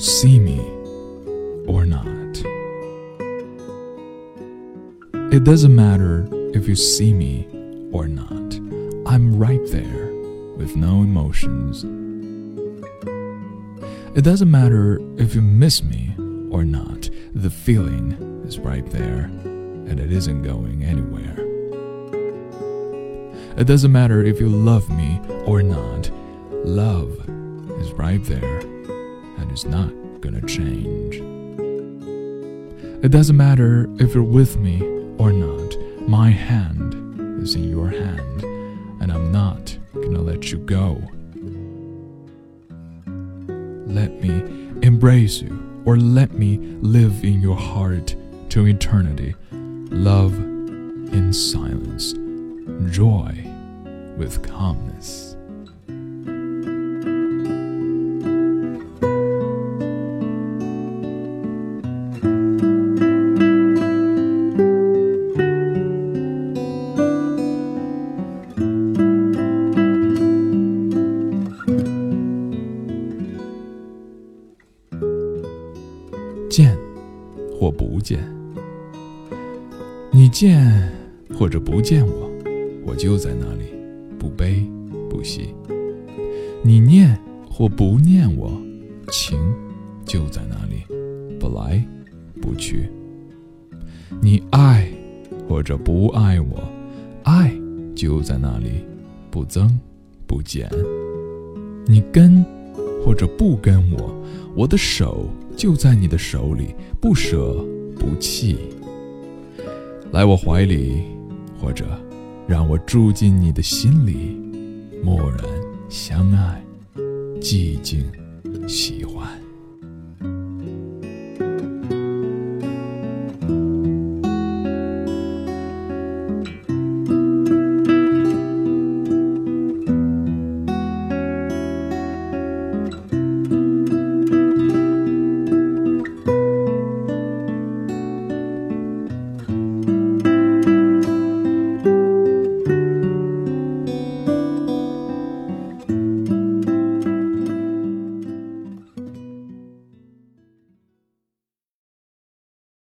see me or not. It doesn't matter if you see me or not. I'm right there with no emotions. It doesn't matter if you miss me or not. The feeling is right there and it isn't going anywhere. It doesn't matter if you love me or not. Love is right there and it's not gonna change. It doesn't matter if you're with me or not. My hand is in your hand and I'm not gonna let you go. Let me embrace you or let me live in your heart to eternity. Love in silence, joy with calmness. 见或不见，你见或者不见我，我就在那里，不悲不喜。你念或不念我，情就在那里，不来不去。你爱或者不爱我，爱就在那里，不增不减。你跟或者不跟我，我的手就在你的手里，不舍不弃。来我怀里，或者让我住进你的心里，默然相爱，寂静喜欢。